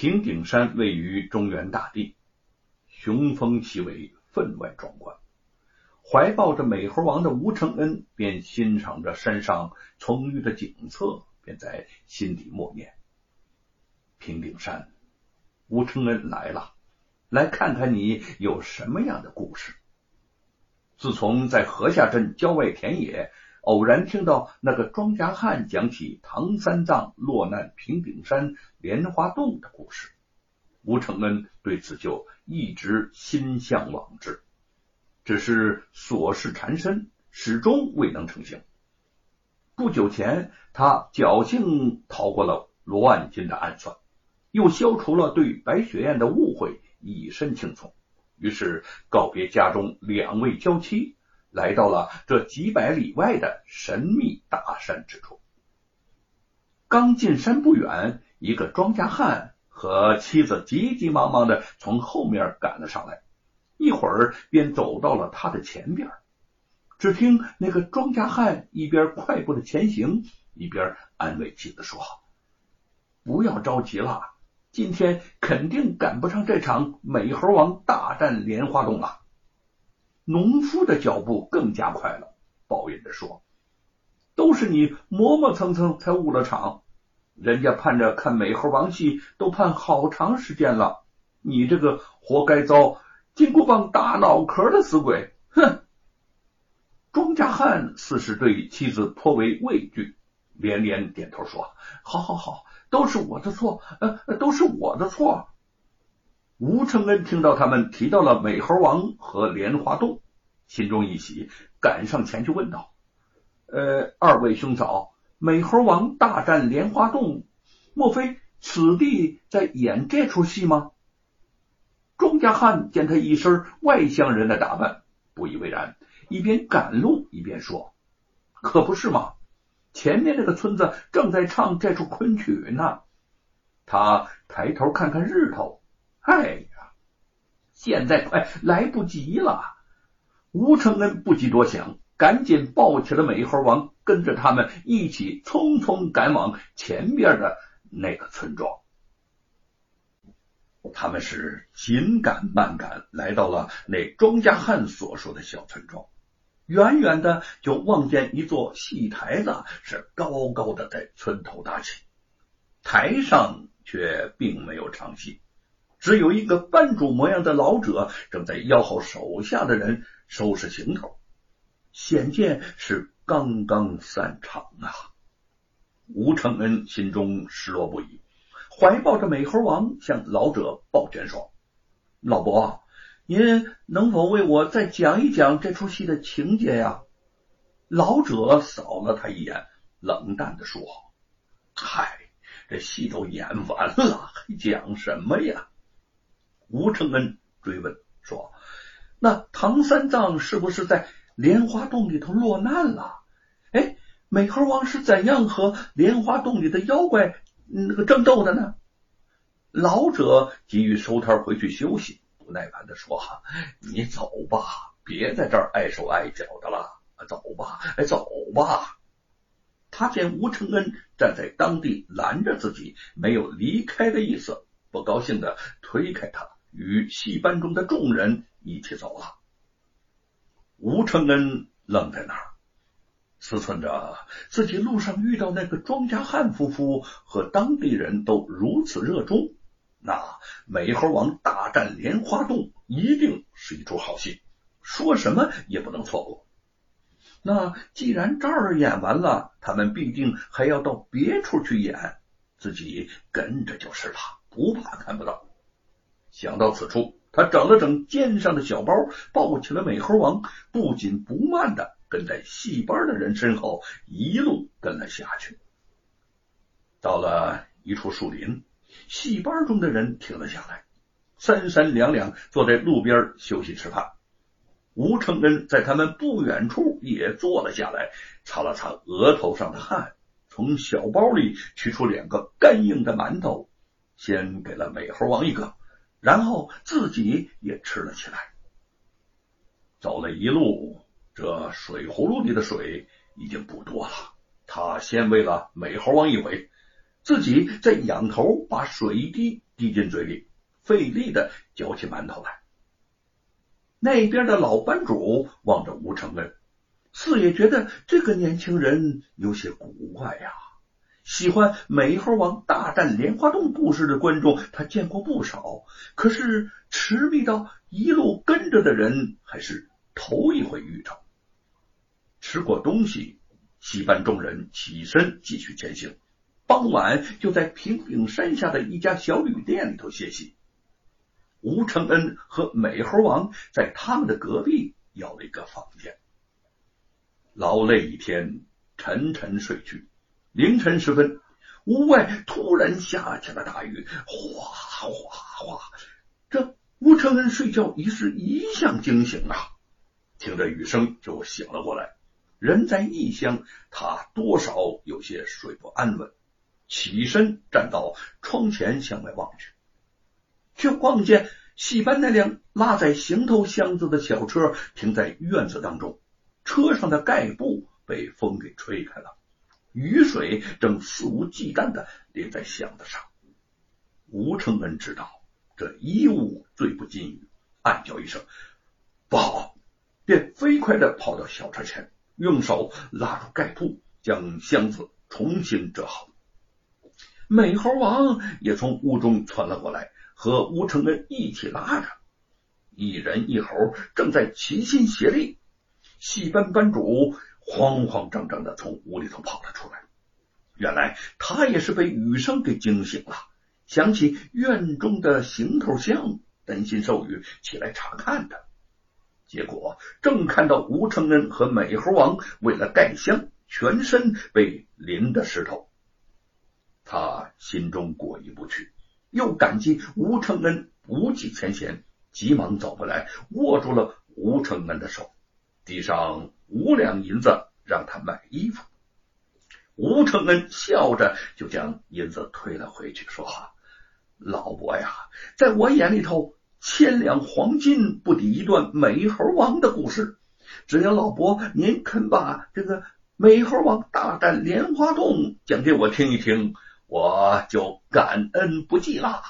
平顶山位于中原大地，雄风奇伟，分外壮观。怀抱着美猴王的吴承恩，便欣赏着山上葱郁的景色，便在心底默念：“平顶山，吴承恩来了，来看看你有什么样的故事。”自从在河下镇郊外田野。偶然听到那个庄稼汉讲起唐三藏落难平顶山莲花洞的故事，吴承恩对此就一直心向往之，只是琐事缠身，始终未能成行。不久前，他侥幸逃过了罗万金的暗算，又消除了对白雪燕的误会，一身轻松。于是告别家中两位娇妻。来到了这几百里外的神秘大山之处，刚进山不远，一个庄稼汉和妻子急急忙忙的从后面赶了上来，一会儿便走到了他的前边。只听那个庄稼汉一边快步的前行，一边安慰妻子说：“不要着急了，今天肯定赶不上这场美猴王大战莲花洞了。”农夫的脚步更加快了，抱怨着说：“都是你磨磨蹭蹭才误了场，人家盼着看美猴王戏都盼好长时间了，你这个活该遭金箍棒打脑壳的死鬼！”哼！庄稼汉似是对妻子颇为畏惧，连连点头说：“好好好，都是我的错，呃，都是我的错。”吴承恩听到他们提到了美猴王和莲花洞，心中一喜，赶上前去问道：“呃，二位兄嫂，美猴王大战莲花洞，莫非此地在演这出戏吗？”庄稼汉见他一身外乡人的打扮，不以为然，一边赶路一边说：“可不是嘛，前面那个村子正在唱这出昆曲呢。”他抬头看看日头。哎呀，现在快来不及了！吴承恩不及多想，赶紧抱起了美猴王，跟着他们一起匆匆赶往前边的那个村庄。他们是紧赶慢赶，来到了那庄稼汉所说的小村庄。远远的就望见一座戏台子，是高高的在村头搭起，台上却并没有唱戏。只有一个班主模样的老者正在吆喝手下的人收拾行头，显见是刚刚散场啊！吴承恩心中失落不已，怀抱着美猴王向老者抱拳说：“老伯，您能否为我再讲一讲这出戏的情节呀？”老者扫了他一眼，冷淡的说：“嗨，这戏都演完了，还讲什么呀？”吴承恩追问说：“那唐三藏是不是在莲花洞里头落难了？哎，美猴王是怎样和莲花洞里的妖怪那个争斗的呢？”老者急于收摊回去休息，不耐烦的说：“哈，你走吧，别在这儿碍手碍脚的了，走吧，哎，走吧。”他见吴承恩站在当地拦着自己，没有离开的意思，不高兴的推开他。与戏班中的众人一起走了。吴承恩愣在那儿，思忖着自己路上遇到那个庄稼汉夫妇和当地人都如此热衷，那美猴王大战莲花洞一定是一出好戏，说什么也不能错过。那既然这儿演完了，他们必定还要到别处去演，自己跟着就是了，不怕看不到。想到此处，他整了整肩上的小包，抱起了美猴王，不紧不慢的跟在戏班的人身后，一路跟了下去。到了一处树林，戏班中的人停了下来，三三两两坐在路边休息吃饭。吴承恩在他们不远处也坐了下来，擦了擦额头上的汗，从小包里取出两个干硬的馒头，先给了美猴王一个。然后自己也吃了起来。走了一路，这水葫芦里的水已经不多了。他先喂了美猴王一回，自己再仰头把水滴滴进嘴里，费力的嚼起馒头来。那边的老班主望着吴承恩，似也觉得这个年轻人有些古怪呀。喜欢美猴王大战莲花洞故事的观众，他见过不少，可是痴迷到一路跟着的人，还是头一回遇着。吃过东西，戏班众人起身继续前行。傍晚就在平顶山下的一家小旅店里头歇息。吴承恩和美猴王在他们的隔壁要了一个房间。劳累一天，沉沉睡去。凌晨时分，屋外突然下起了大雨，哗哗哗。这吴承恩睡觉一是一向惊醒啊，听着雨声就醒了过来。人在异乡，他多少有些睡不安稳，起身站到窗前向外望去，却望见戏班那辆拉载行头箱子的小车停在院子当中，车上的盖布被风给吹开了。雨水正肆无忌惮的淋在箱子上，吴承恩知道这衣物最不禁雨，暗叫一声不好，便飞快的跑到小车前，用手拉住盖布，将箱子重新折好。美猴王也从屋中窜了过来，和吴承恩一起拉着，一人一猴正在齐心协力。戏班班主。慌慌张张的从屋里头跑了出来，原来他也是被雨声给惊醒了，想起院中的行头箱，担心受雨起来查看的，结果正看到吴承恩和美猴王为了盖箱，全身被淋得湿透，他心中过意不去，又感激吴承恩不计前嫌，急忙走过来，握住了吴承恩的手，递上。五两银子让他买衣服，吴承恩笑着就将银子推了回去，说：“老伯呀，在我眼里头，千两黄金不抵一段美猴王的故事。只要老伯您肯把这个美猴王大战莲花洞讲给我听一听，我就感恩不尽了。”